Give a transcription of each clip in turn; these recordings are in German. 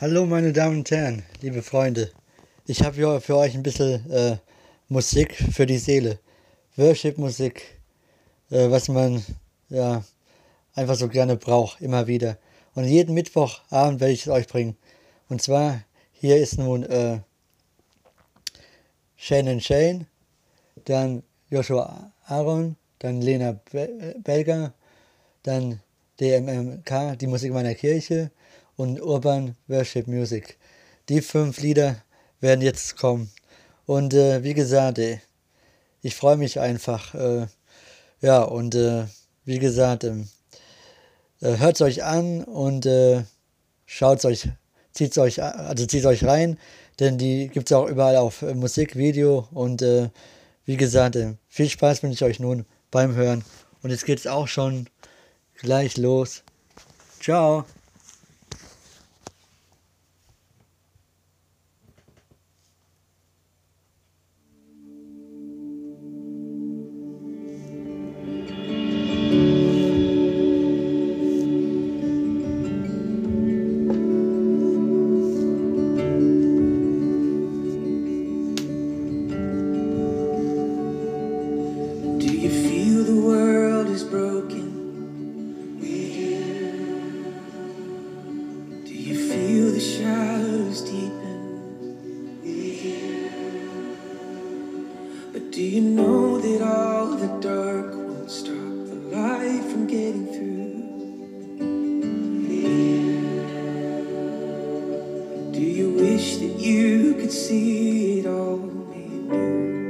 Hallo meine Damen und Herren, liebe Freunde. Ich habe für euch ein bisschen äh, Musik für die Seele. Worship-Musik, äh, was man ja einfach so gerne braucht, immer wieder. Und jeden Mittwochabend werde ich es euch bringen. Und zwar, hier ist nun äh, Shane Shane, dann Joshua Aaron, dann Lena Belger, dann DMMK, die Musik meiner Kirche und Urban Worship Music. Die fünf Lieder werden jetzt kommen. Und äh, wie gesagt, ey, ich freue mich einfach. Äh, ja, und äh, wie gesagt, ähm, äh, hört es euch an und äh, schaut euch, zieht es euch, also zieht euch rein, denn die gibt es auch überall auf äh, Musik, Video und äh, wie gesagt, viel Spaß wünsche ich euch nun beim Hören. Und jetzt geht es auch schon gleich los. Ciao. wish that you could see it all in.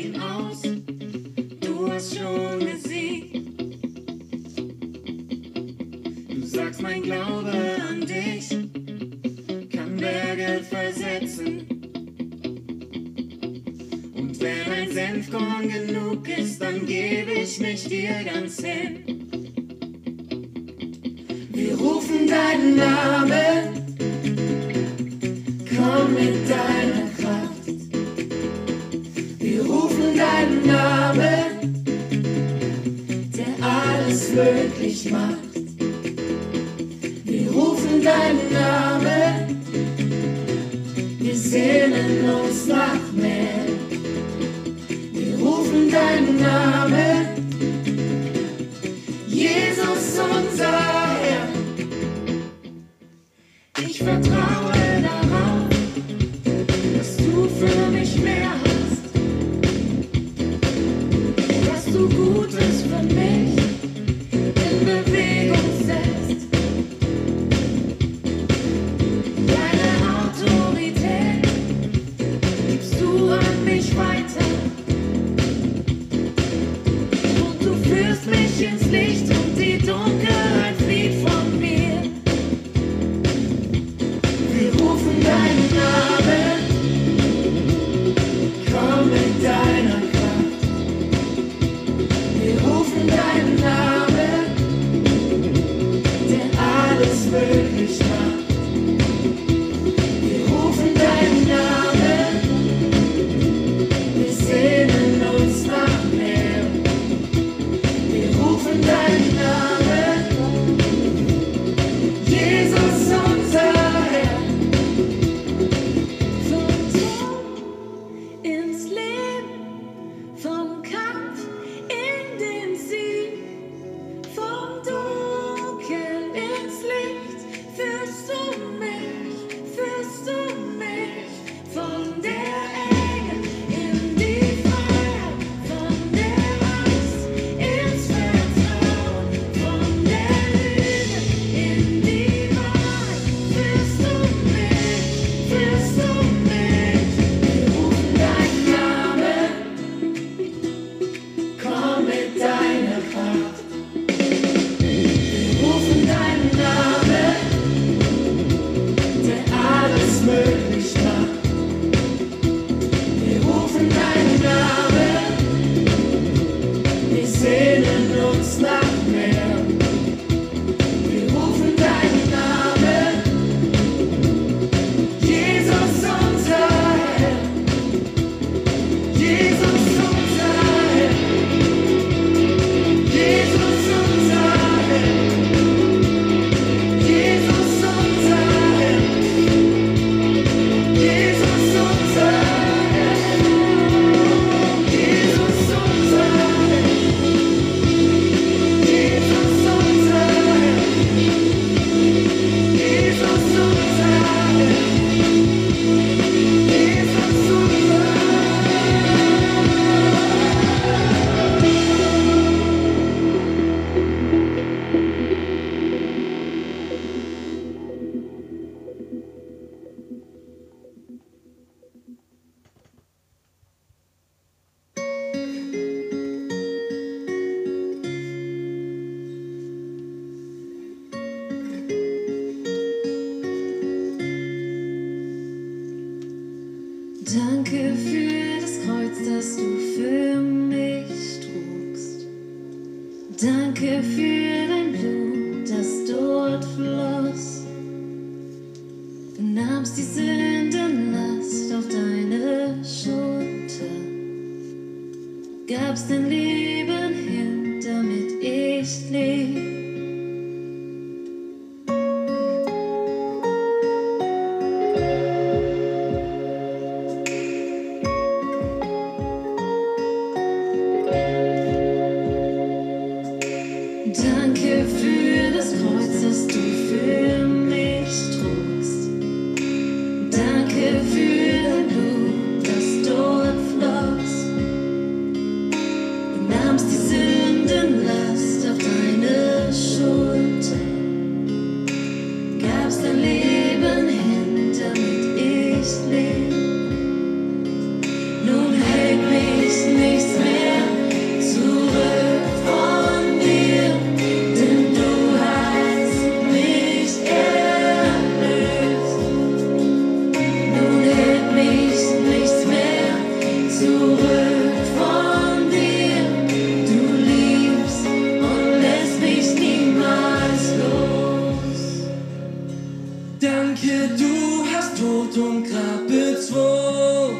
ihn aus, du hast schon gesehen. Du sagst, mein Glaube an dich kann Berge versetzen. Und wenn ein Senfkorn genug ist, dann gebe ich mich dir ganz hin. Wir rufen deinen Namen, komm mit deinem Name, der alles möglich macht. Wir rufen deinen Namen. tonight. Danke, du hast Tod und Grab bezwungen.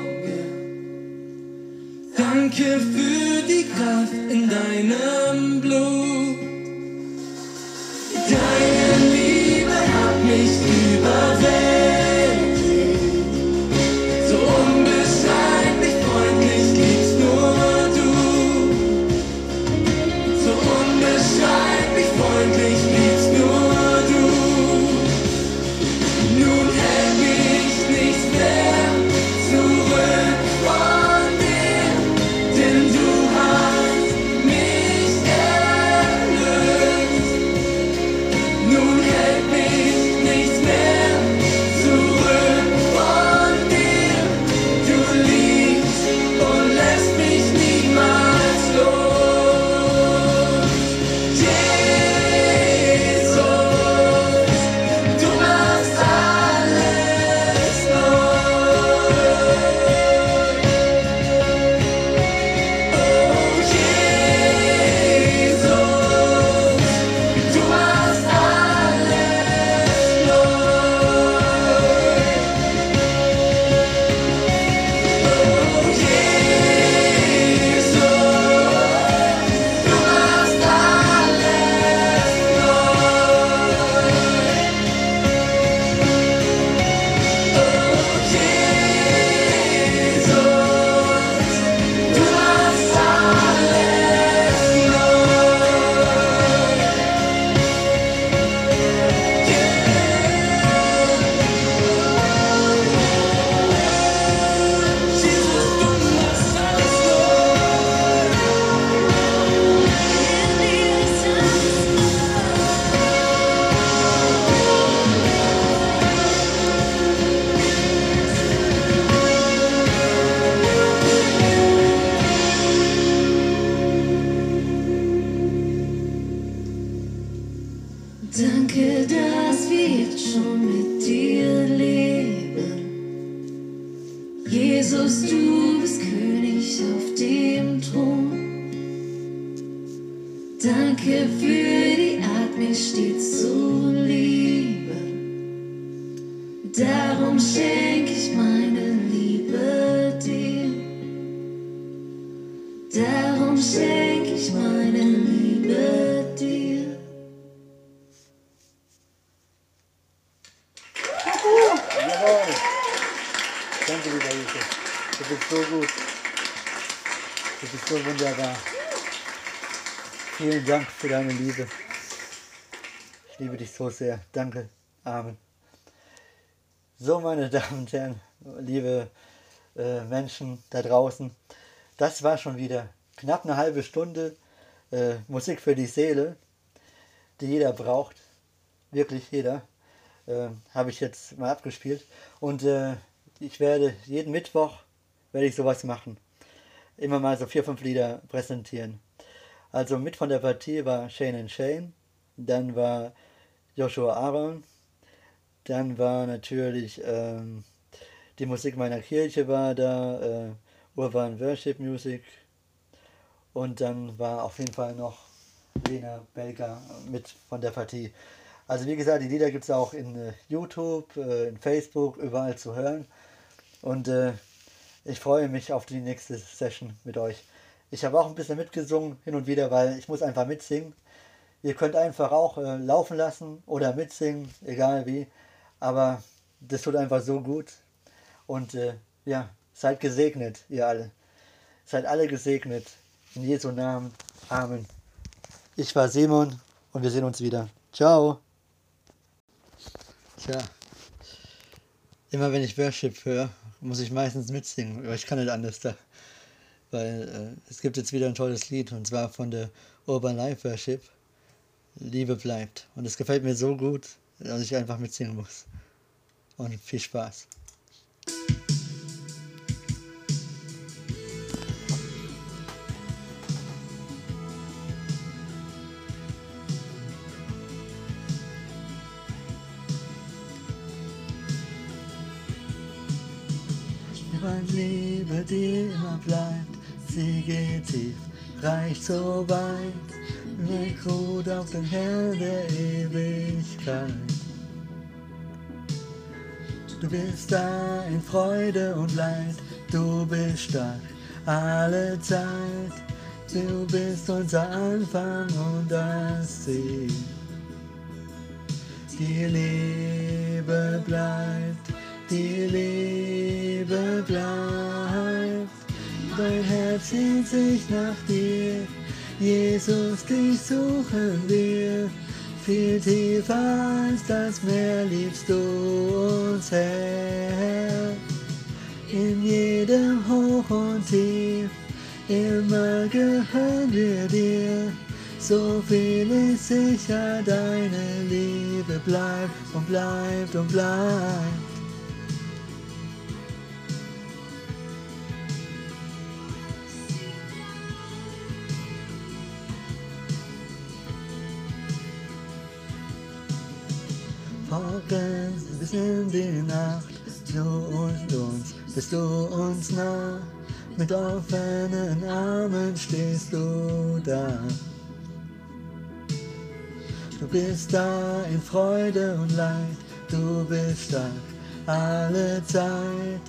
Danke für die Kraft in deinem Blut. Deine Liebe. Ich liebe dich so sehr. Danke. Amen. So, meine Damen und Herren, liebe äh, Menschen da draußen, das war schon wieder knapp eine halbe Stunde äh, Musik für die Seele, die jeder braucht. Wirklich jeder äh, habe ich jetzt mal abgespielt. Und äh, ich werde jeden Mittwoch werde ich sowas machen. Immer mal so vier, fünf Lieder präsentieren. Also mit von der Partie war Shane Shane, dann war Joshua Aaron, dann war natürlich ähm, die Musik meiner Kirche war da, äh, Urban Worship Music und dann war auf jeden Fall noch Lena Belger mit von der Partie. Also wie gesagt, die Lieder gibt es auch in äh, YouTube, äh, in Facebook, überall zu hören. Und äh, ich freue mich auf die nächste Session mit euch. Ich habe auch ein bisschen mitgesungen hin und wieder, weil ich muss einfach mitsingen. Ihr könnt einfach auch äh, laufen lassen oder mitsingen, egal wie. Aber das tut einfach so gut. Und äh, ja, seid gesegnet, ihr alle. Seid alle gesegnet. In Jesu Namen. Amen. Ich war Simon und wir sehen uns wieder. Ciao. Tja. Immer wenn ich Worship höre, muss ich meistens mitsingen, aber ich kann nicht anders da. Weil äh, es gibt jetzt wieder ein tolles Lied und zwar von der Urban Life Worship. Liebe bleibt. Und es gefällt mir so gut, dass ich einfach mitsingen muss. Und viel Spaß. Wenn Liebe dir immer bleibt, sie geht tief, reicht so weit, wie ruht auf den Herrn der Ewigkeit. Du bist da in Freude und Leid, du bist stark alle Zeit. Du bist unser Anfang und das Ziel. Die Liebe bleibt, die Liebe bleibt. Dein Herz sehnt sich nach dir, Jesus, dich suchen wir. Viel tiefer als das Meer liebst du uns, Herr. In jedem Hoch und Tief, immer gehören wir dir. So viel ist sicher, deine Liebe bleibt und bleibt und bleibt. Vorgrenzt bis in die Nacht, du und uns, bist du uns nah. Mit offenen Armen stehst du da. Du bist da in Freude und Leid, du bist stark alle Zeit.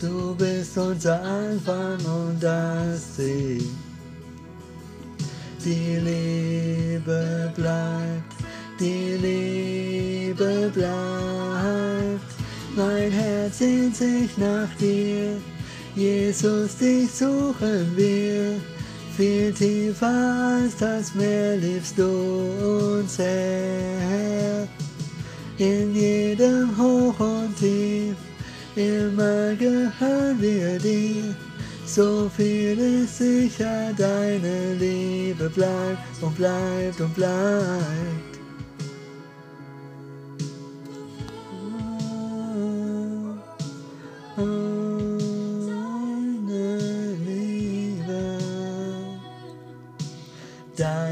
Du bist unser Anfang und das Ziel. Die Liebe bleibt, die Liebe bleibt. Mein Herz sehnt sich nach dir, Jesus, dich suchen wir. Viel tiefer als das Meer liebst du uns, Herr. In jedem Hoch und Tief, immer gehören wir dir. So viel ist sicher, deine Liebe bleibt und bleibt und bleibt.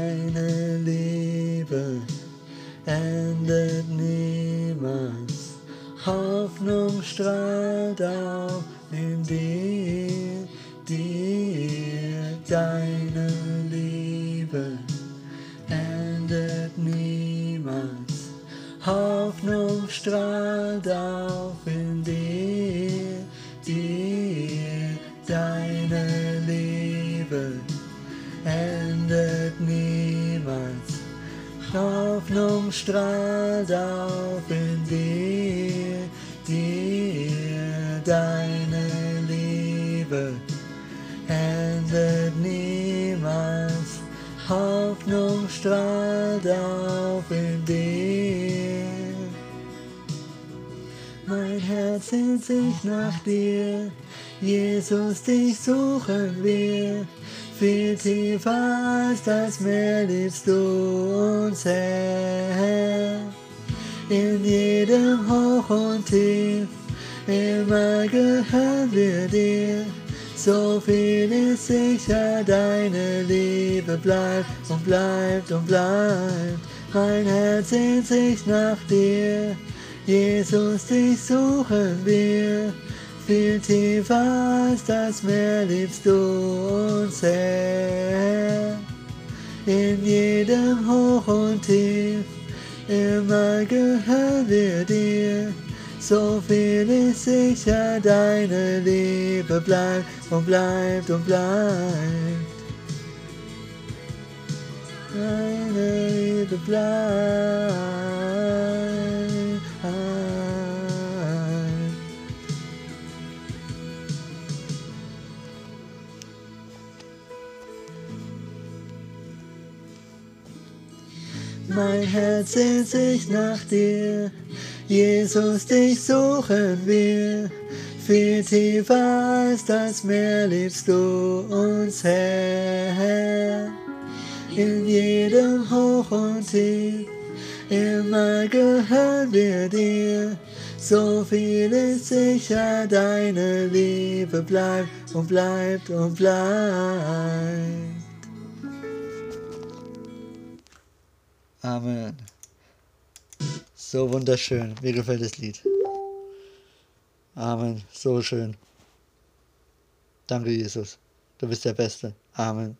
Deine Liebe endet niemals. Hoffnung strahlt auf in dir, dir, deine Liebe endet niemals. Hoffnung strahlt Hoffnung strahlt auf in dir, dir, deine Liebe endet niemals. Hoffnung strahlt auf in dir. Mein Herz sehnt sich nach dir, Jesus, dich suchen wir. Viel tiefer als das Meer liebst du uns, Herr. In jedem Hoch und Tief, immer gehören wir dir. So viel ist sicher, deine Liebe bleibt und bleibt und bleibt. Mein Herz sehnt sich nach dir, Jesus, dich suchen wir. Viel tiefer als das Meer liebst du uns, Herr. In jedem Hoch und Tief, immer gehören wir dir. So viel ist sicher, deine Liebe bleibt und bleibt und bleibt. Deine Liebe bleibt. Mein Herz sehnt sich nach dir, Jesus, dich suchen wir. Viel tiefer als das Meer liebst du uns, Herr. In jedem Hoch und Tief, immer gehören wir dir. So viel ist sicher, deine Liebe bleibt und bleibt und bleibt. Amen. So wunderschön. Mir gefällt das Lied. Amen. So schön. Danke, Jesus. Du bist der Beste. Amen.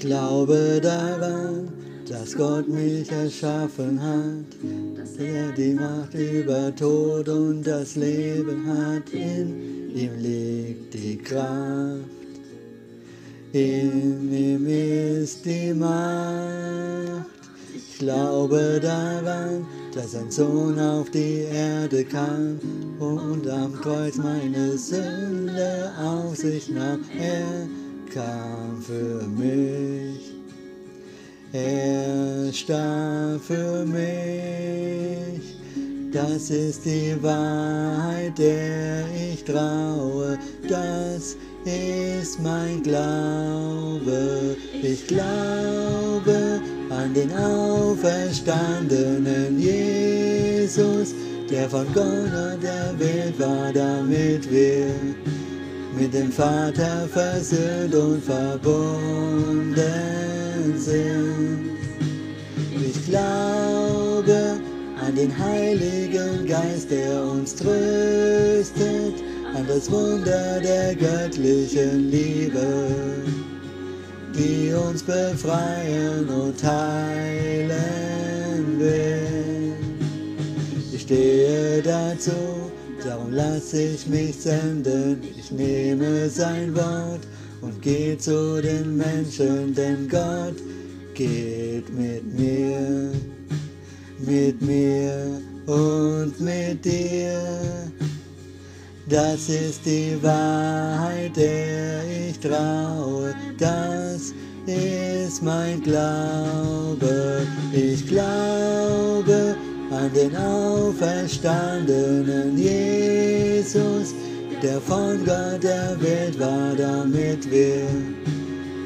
Ich glaube daran, dass Gott mich erschaffen hat, dass er die Macht über Tod und das Leben hat. In ihm liegt die Kraft, in ihm ist die Macht. Ich glaube daran, dass ein Sohn auf die Erde kam und am Kreuz meine Sünde auf sich nahm. Er kam für mich. Er starb für mich. Das ist die Wahrheit, der ich traue. Das ist mein Glaube. Ich glaube an den auferstandenen Jesus, der von Gott Welt war, damit wir mit dem Vater versöhnt und verbunden sind. Ich glaube an den Heiligen Geist, der uns tröstet, an das Wunder der göttlichen Liebe, die uns befreien und heilen will. Ich stehe dazu, darum lasse ich mich senden. Ich nehme sein Wort und gehe zu den Menschen, denn Gott geht mit mir, mit mir und mit dir. Das ist die Wahrheit, der ich traue, das ist mein Glaube. Ich glaube an den auferstandenen Jesus, der von Gott der Welt war, damit wir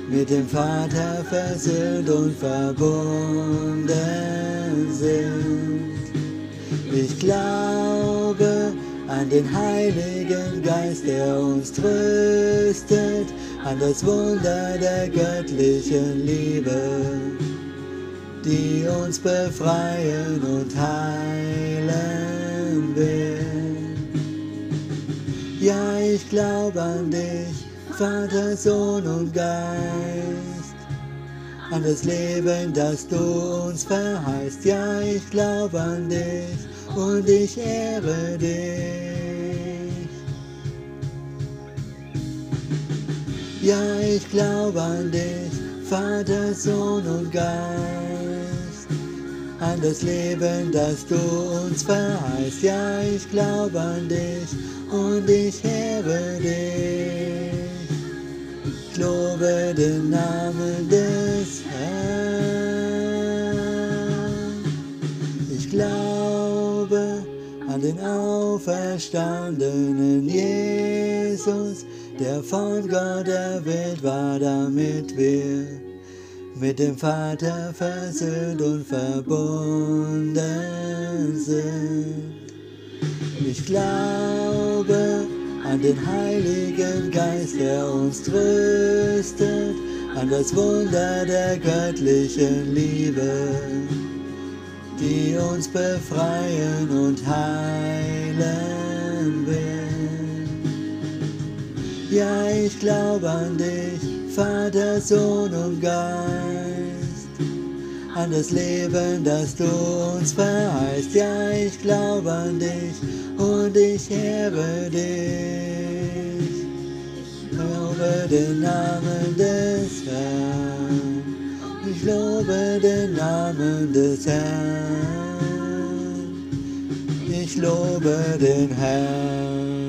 mit dem Vater versöhnt und verbunden sind. Ich glaube an den Heiligen Geist, der uns tröstet, an das Wunder der göttlichen Liebe, die uns befreien und heilen will. Ja, ich glaube an dich, Vater, Sohn und Geist, an das Leben, das du uns verheißt. Ja, ich glaube an dich und ich ehre dich. Ja, ich glaube an dich, Vater, Sohn und Geist, an das Leben, das du uns verheißt. Ja, ich glaube an dich und ich ehre dich. Ich lobe den Namen des Herrn. Ich glaube an den auferstandenen Jesus, der von Gott der Welt war, damit wir mit dem Vater versöhnt und verbunden sind. Ich glaube an den Heiligen Geist, der uns tröstet, an das Wunder der göttlichen Liebe, die uns befreien und heilen will. Ja, ich glaube an dich, Vater, Sohn und Geist, an das Leben, das du uns verheißt. Ja, ich glaube an dich und ich ehre dich. Ich lobe den Namen des Herrn. Ich lobe den Namen des Herrn. Ich lobe den Herrn.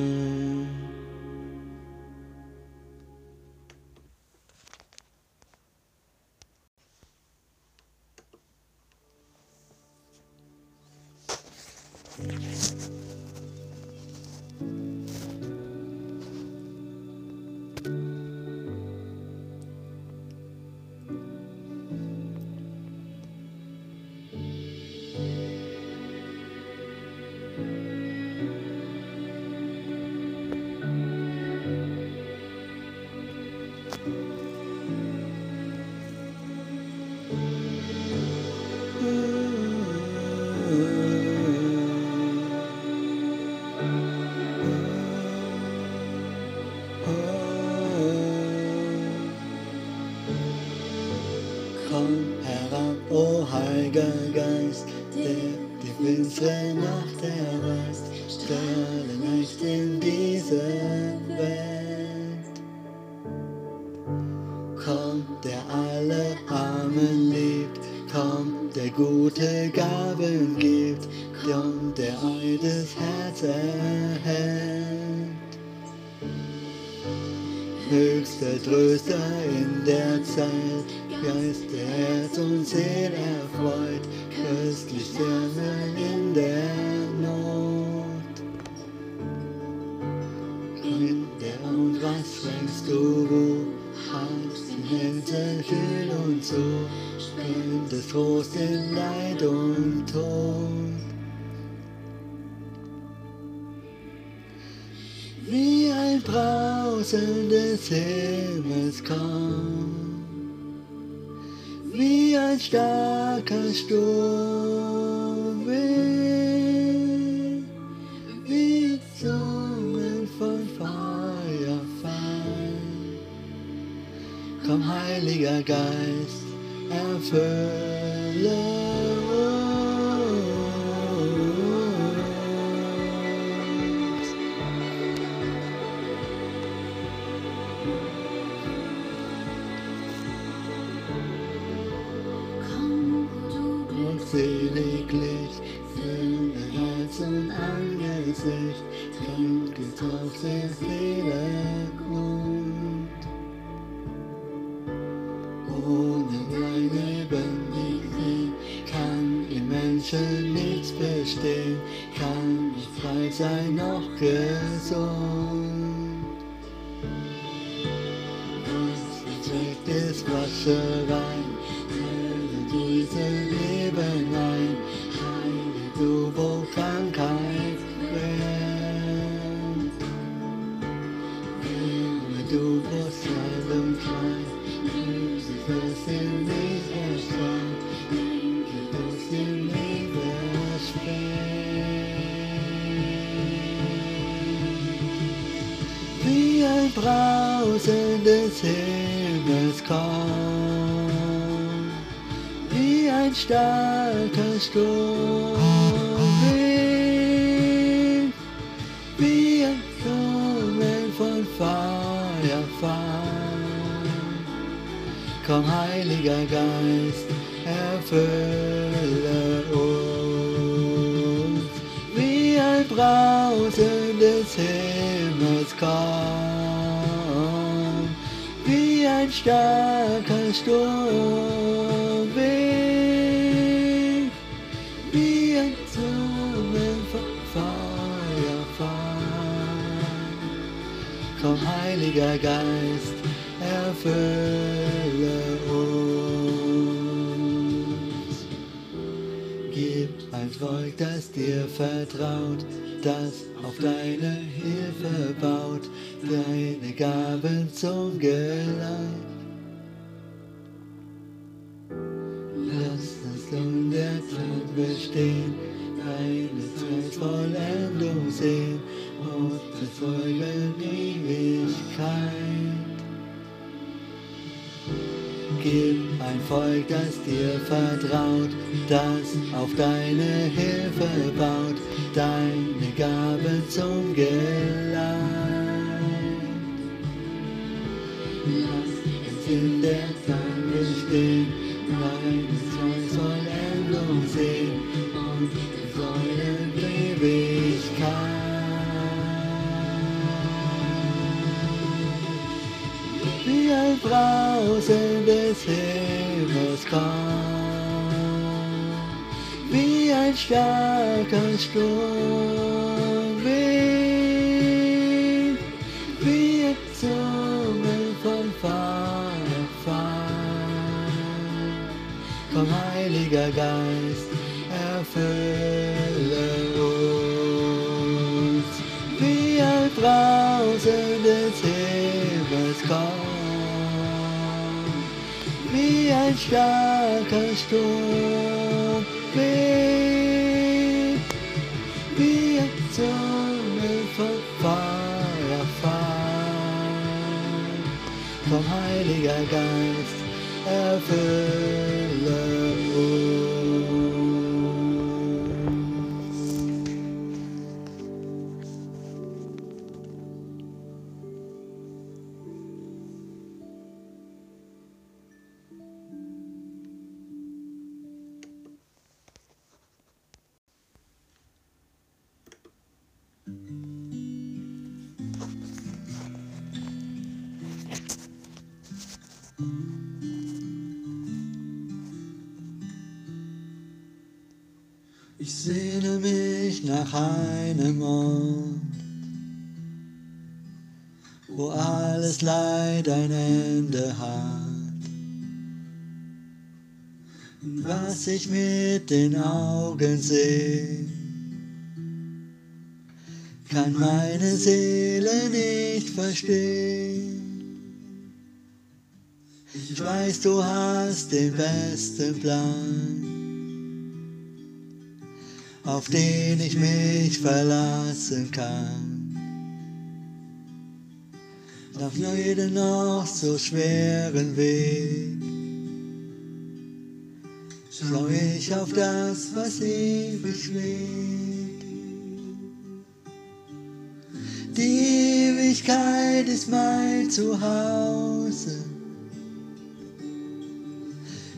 Ein Brausen des Himmels kommt, wie ein starker Sturm weht, wie Zungen von Feuer fallen. Komm, Heiliger Geist, erfülle Angesicht, trinket auf der Seele Grund. Ohne dein Lebendigkeit kann im Menschen nichts bestehen, kann nicht frei sein Feuer fallen. Komm, Heiliger Geist, erfülle uns, wie ein Brausen des Himmels kommt, wie ein starker Sturm Heiliger Geist, erfülle uns. Gib ein Volk, das dir vertraut, das auf deine Hilfe baut, deine Gaben zum Geleit. Volk, das dir vertraut, das auf deine Hilfe baut, deine Gaben zum Geleit. Lass es in der Zeit bestehen, deine Zeit Vollendung sehen und bezeugen Ewigkeit. wie ein Brausen des ein starker Sturm weht, ein Zungen von Feuer fallen. Komm, Heiliger Geist, erfülle uns, ein Brausen des Himmels kommt, wie ein starker Sturm Geist, erfülle den Augen sehe, kann meine Seele nicht verstehen. Ich weiß, du hast den besten Plan auf den ich mich verlassen kann. Auf jeden noch so schweren Weg schau ich auf das, was ewig lebt. Die Ewigkeit ist mein Zuhause.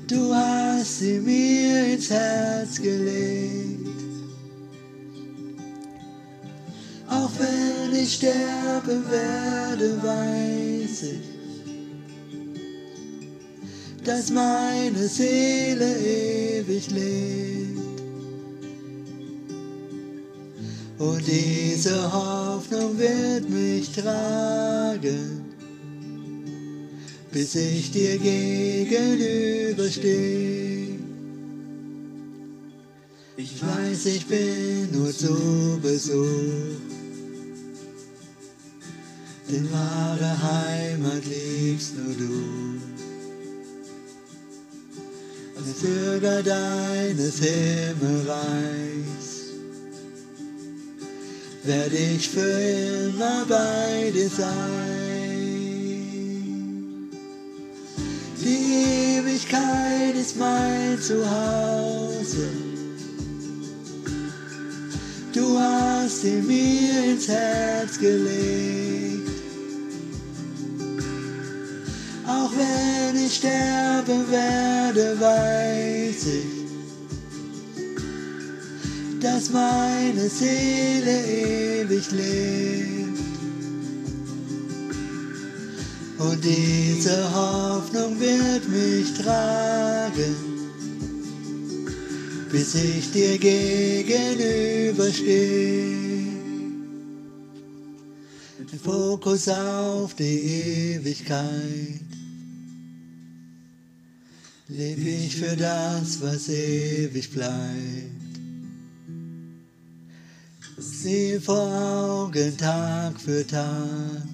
Du hast sie mir ins Herz gelegt. Auch wenn ich sterben werde, weiß ich, dass meine Seele ewig lebt. Und diese Hoffnung wird mich tragen, bis ich dir gegenüberstehe. Ich weiß, ich bin nur zu Besuch, denn wahre Heimat liebst nur du. Als Bürger deines Himmelreichs werde ich für immer bei dir sein. Die Ewigkeit ist mein Zuhause. Du hast sie mir ins Herz gelegt. Wenn ich sterben werde, weiß ich, dass meine Seele ewig lebt. Und diese Hoffnung wird mich tragen, bis ich dir gegenüberstehe. Fokus auf die Ewigkeit. Leb ich für das, was ewig bleibt. Sieh vor Augen Tag für Tag,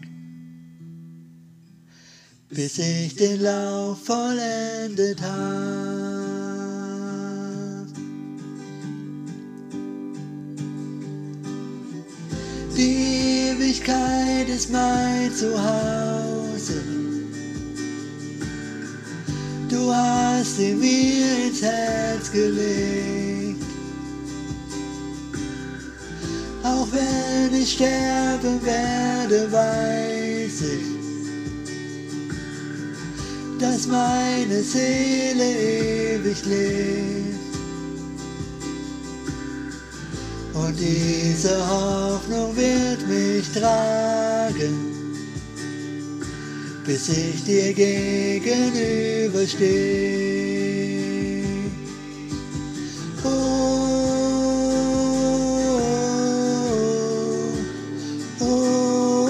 bis ich den Lauf vollendet hab. Die Ewigkeit ist mein Zuhause. Du hast sie mir ins Herz gelegt. Auch wenn ich sterben werde, weiß ich, dass meine Seele ewig lebt. Und diese Hoffnung wird mich tragen, bis ich dir gegenüberstehe. Oh, oh,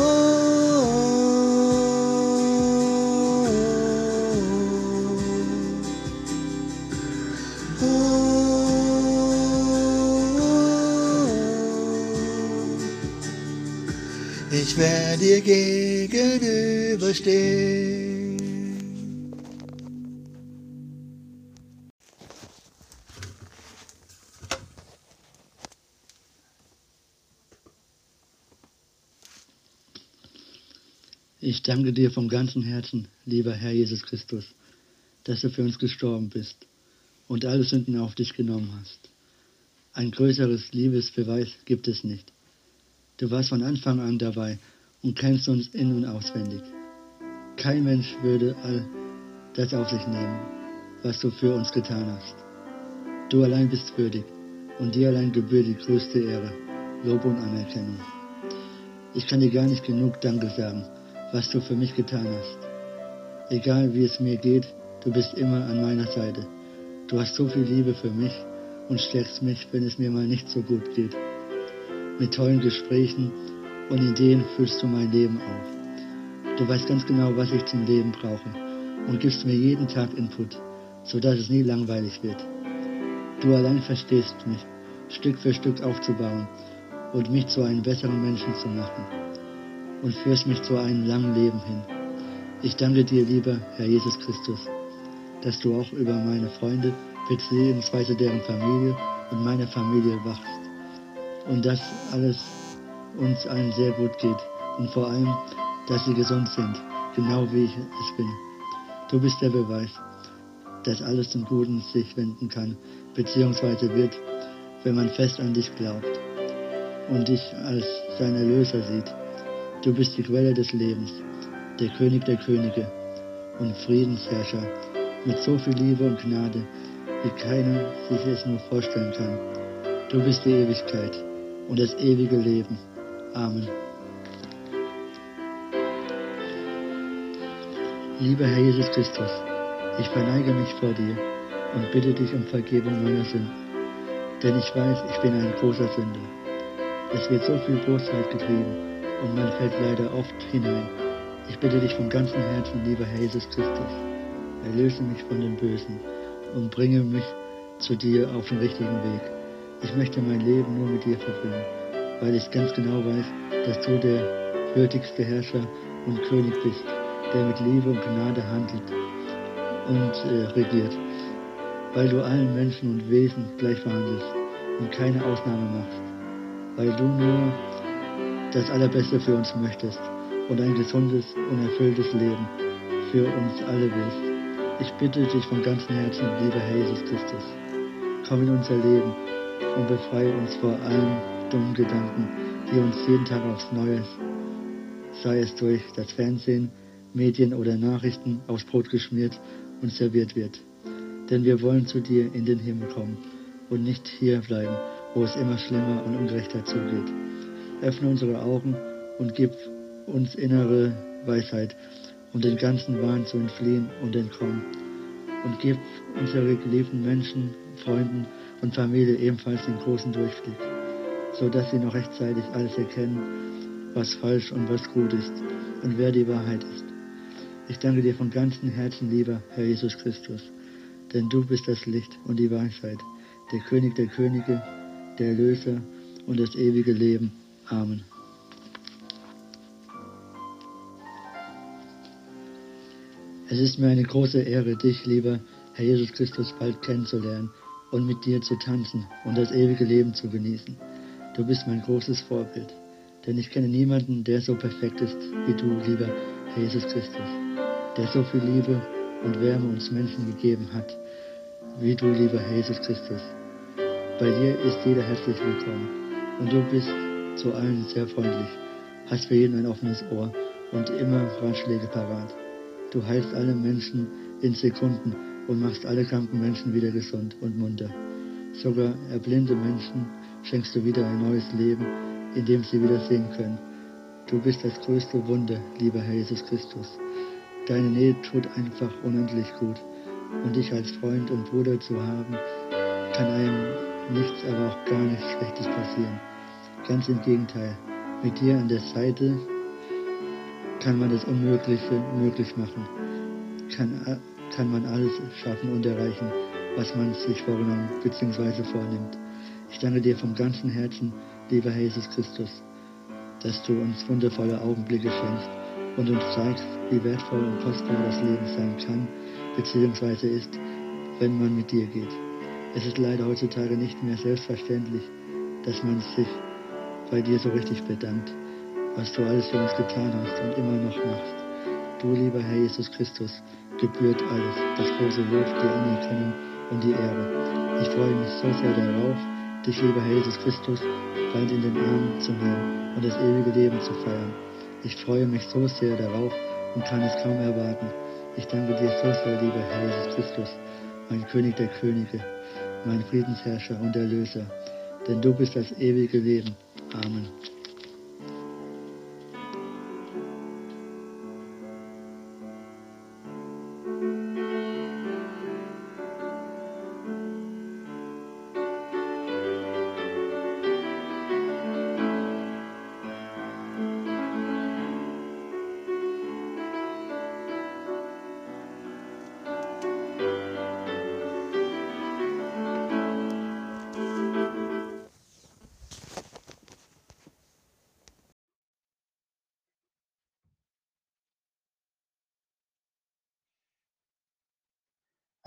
Ich werde dir gegenüberstehen. Ich danke dir vom ganzen Herzen, lieber Herr Jesus Christus, dass du für uns gestorben bist und alle Sünden auf dich genommen hast. Ein größeres Liebesbeweis gibt es nicht. Du warst von Anfang an dabei und kennst uns in und auswendig. Kein Mensch würde all das auf sich nehmen, was du für uns getan hast. Du allein bist würdig und dir allein gebührt die größte Ehre, Lob und Anerkennung. Ich kann dir gar nicht genug Danke sagen, was du für mich getan hast. Egal wie es mir geht, du bist immer an meiner Seite. Du hast so viel Liebe für mich und stärkst mich, wenn es mir mal nicht so gut geht. Mit tollen Gesprächen und Ideen füllst du mein Leben auf. Du weißt ganz genau, was ich zum Leben brauche und gibst mir jeden Tag Input, sodass es nie langweilig wird. Du allein verstehst mich, Stück für Stück aufzubauen und mich zu einem besseren Menschen zu machen und führst mich zu einem langen Leben hin. Ich danke dir, lieber Herr Jesus Christus, dass du auch über meine Freunde beziehungsweise deren Familie und meine Familie wachst und dass alles uns allen sehr gut geht und vor allem, dass sie gesund sind, genau wie ich es bin. Du bist der Beweis, dass alles zum Guten sich wenden kann, beziehungsweise wird, wenn man fest an dich glaubt und dich als sein Erlöser sieht. Du bist die Quelle des Lebens, der König der Könige und Friedensherrscher mit so viel Liebe und Gnade, wie keiner sich es nur vorstellen kann. Du bist die Ewigkeit und das ewige Leben. Amen. Lieber Herr Jesus Christus, ich verneige mich vor dir und bitte dich um Vergebung meiner Sünden, denn ich weiß, ich bin ein großer Sünder. Es wird so viel Bosheit getrieben und man fällt leider oft hinein. Ich bitte dich von ganzem Herzen, lieber Herr Jesus Christus, erlöse mich von dem Bösen und bringe mich zu dir auf den richtigen Weg. Ich möchte mein Leben nur mit dir verbringen, weil ich ganz genau weiß, dass du der würdigste Herrscher und König bist, der mit Liebe und Gnade handelt und äh, regiert, weil du allen Menschen und Wesen gleich behandelst und keine Ausnahme machst, weil du nur das Allerbeste für uns möchtest und ein gesundes und erfülltes Leben für uns alle willst. Ich bitte dich von ganzem Herzen, lieber Herr Jesus Christus, komm in unser Leben und befreie uns vor allen dummen Gedanken, die uns jeden Tag aufs Neue, sei es durch das Fernsehen, Medien oder Nachrichten, aufs Brot geschmiert und serviert wird. Denn wir wollen zu dir in den Himmel kommen und nicht hier bleiben, wo es immer schlimmer und ungerechter zugeht. Öffne unsere Augen und gib uns innere Weisheit, um den ganzen Wahn zu entfliehen und entkommen. Und gib unsere geliebten Menschen, Freunden und Familie ebenfalls den großen Durchblick, so dass sie noch rechtzeitig alles erkennen, was falsch und was gut ist und wer die Wahrheit ist. Ich danke dir von ganzem Herzen, lieber Herr Jesus Christus, denn du bist das Licht und die Weisheit, der König der Könige, der Erlöser und das ewige Leben. Amen. Es ist mir eine große Ehre, dich, lieber Herr Jesus Christus, bald kennenzulernen und mit dir zu tanzen und das ewige Leben zu genießen. Du bist mein großes Vorbild, denn ich kenne niemanden, der so perfekt ist wie du, lieber Herr Jesus Christus, der so viel Liebe und Wärme uns Menschen gegeben hat, wie du, lieber Herr Jesus Christus. Bei dir ist jeder herzlich willkommen und du bist zu allen sehr freundlich, hast für jeden ein offenes Ohr und immer Ratschläge parat. Du heilst alle Menschen in Sekunden und machst alle kranken Menschen wieder gesund und munter. Sogar erblinde Menschen schenkst du wieder ein neues Leben, in dem sie wieder sehen können. Du bist das größte Wunder, lieber Herr Jesus Christus. Deine Nähe tut einfach unendlich gut. Und dich als Freund und Bruder zu haben, kann einem nichts, aber auch gar nichts Schlechtes passieren. Ganz im Gegenteil. Mit dir an der Seite kann man das Unmögliche möglich machen. Kann, kann man alles schaffen und erreichen, was man sich vorgenommen bzw. vornimmt. Ich danke dir vom ganzen Herzen, lieber Jesus Christus, dass du uns wundervolle Augenblicke schenkst und uns zeigst, wie wertvoll und kostbar das Leben sein kann bzw. ist, wenn man mit dir geht. Es ist leider heutzutage nicht mehr selbstverständlich, dass man sich bei dir so richtig bedankt, was du alles für uns getan hast und immer noch machst. Du, lieber Herr Jesus Christus, gebührt alles, das große Lob, die Anerkennung und die Ehre. Ich freue mich so sehr darauf, dich, lieber Herr Jesus Christus, bald in den Arm zu nehmen und das ewige Leben zu feiern. Ich freue mich so sehr darauf und kann es kaum erwarten. Ich danke dir so sehr, lieber Herr Jesus Christus, mein König der Könige, mein Friedensherrscher und Erlöser, denn du bist das ewige Leben. Amen.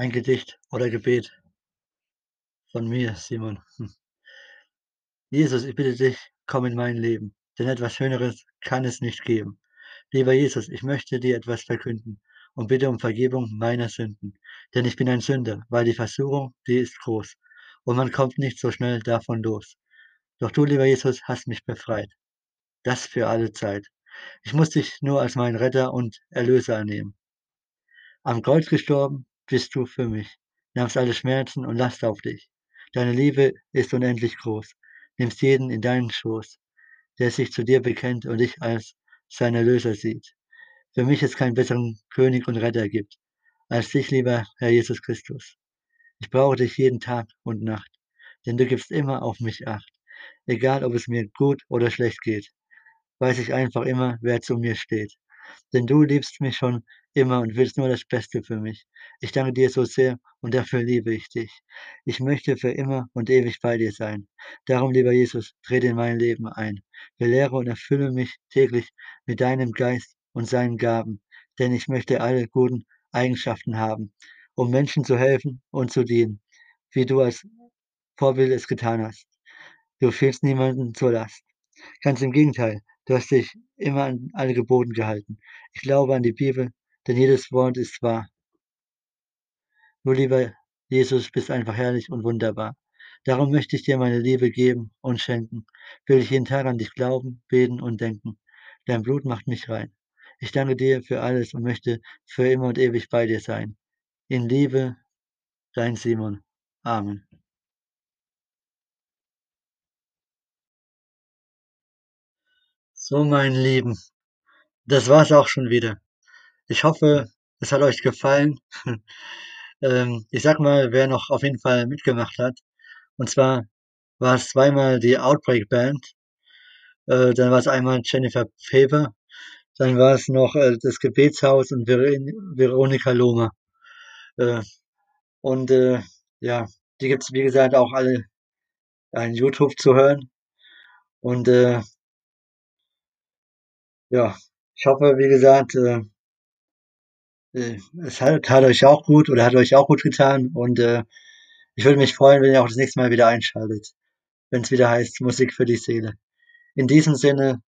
Ein Gedicht oder Gebet von mir, Simon. Hm. Jesus, ich bitte dich, komm in mein Leben, denn etwas Schöneres kann es nicht geben. Lieber Jesus, ich möchte dir etwas verkünden und bitte um Vergebung meiner Sünden, denn ich bin ein Sünder, weil die Versuchung, die ist groß und man kommt nicht so schnell davon los. Doch du, lieber Jesus, hast mich befreit. Das für alle Zeit. Ich muss dich nur als meinen Retter und Erlöser annehmen. Am Kreuz gestorben bist du für mich, nahmst alle Schmerzen und Last auf dich. Deine Liebe ist unendlich groß, nimmst jeden in deinen Schoß, der sich zu dir bekennt und dich als sein Erlöser sieht. Für mich es keinen besseren König und Retter gibt, als dich, lieber Herr Jesus Christus. Ich brauche dich jeden Tag und Nacht, denn du gibst immer auf mich acht. Egal, ob es mir gut oder schlecht geht, weiß ich einfach immer, wer zu mir steht. Denn du liebst mich schon immer und willst nur das Beste für mich. Ich danke dir so sehr und dafür liebe ich dich. Ich möchte für immer und ewig bei dir sein. Darum, lieber Jesus, trete in mein Leben ein. Belehre und erfülle mich täglich mit deinem Geist und seinen Gaben, denn ich möchte alle guten Eigenschaften haben, um Menschen zu helfen und zu dienen, wie du als Vorbild es getan hast. Du fehlst niemanden zur Last. Ganz im Gegenteil, du hast dich immer an alle Geboten gehalten. Ich glaube an die Bibel, denn jedes Wort ist wahr. Du, lieber Jesus, bist einfach herrlich und wunderbar. Darum möchte ich dir meine Liebe geben und schenken. Will ich jeden Tag an dich glauben, beten und denken. Dein Blut macht mich rein. Ich danke dir für alles und möchte für immer und ewig bei dir sein. In Liebe, dein Simon. Amen. So, meine Lieben, das war's auch schon wieder. Ich hoffe, es hat euch gefallen. ähm, ich sag mal, wer noch auf jeden Fall mitgemacht hat. Und zwar war es zweimal die Outbreak Band, äh, dann war es einmal Jennifer Faber, dann war es noch äh, das Gebetshaus und Ver Veronika Lohmer. Äh, und ja, die gibt's wie gesagt auch alle an YouTube zu hören. Und ja, ich hoffe, wie gesagt, es hat, hat euch auch gut oder hat euch auch gut getan. Und äh, ich würde mich freuen, wenn ihr auch das nächste Mal wieder einschaltet, wenn es wieder heißt Musik für die Seele. In diesem Sinne,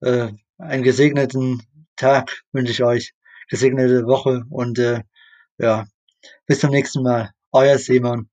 äh, einen gesegneten Tag wünsche ich euch, gesegnete Woche und äh, ja, bis zum nächsten Mal. Euer Simon.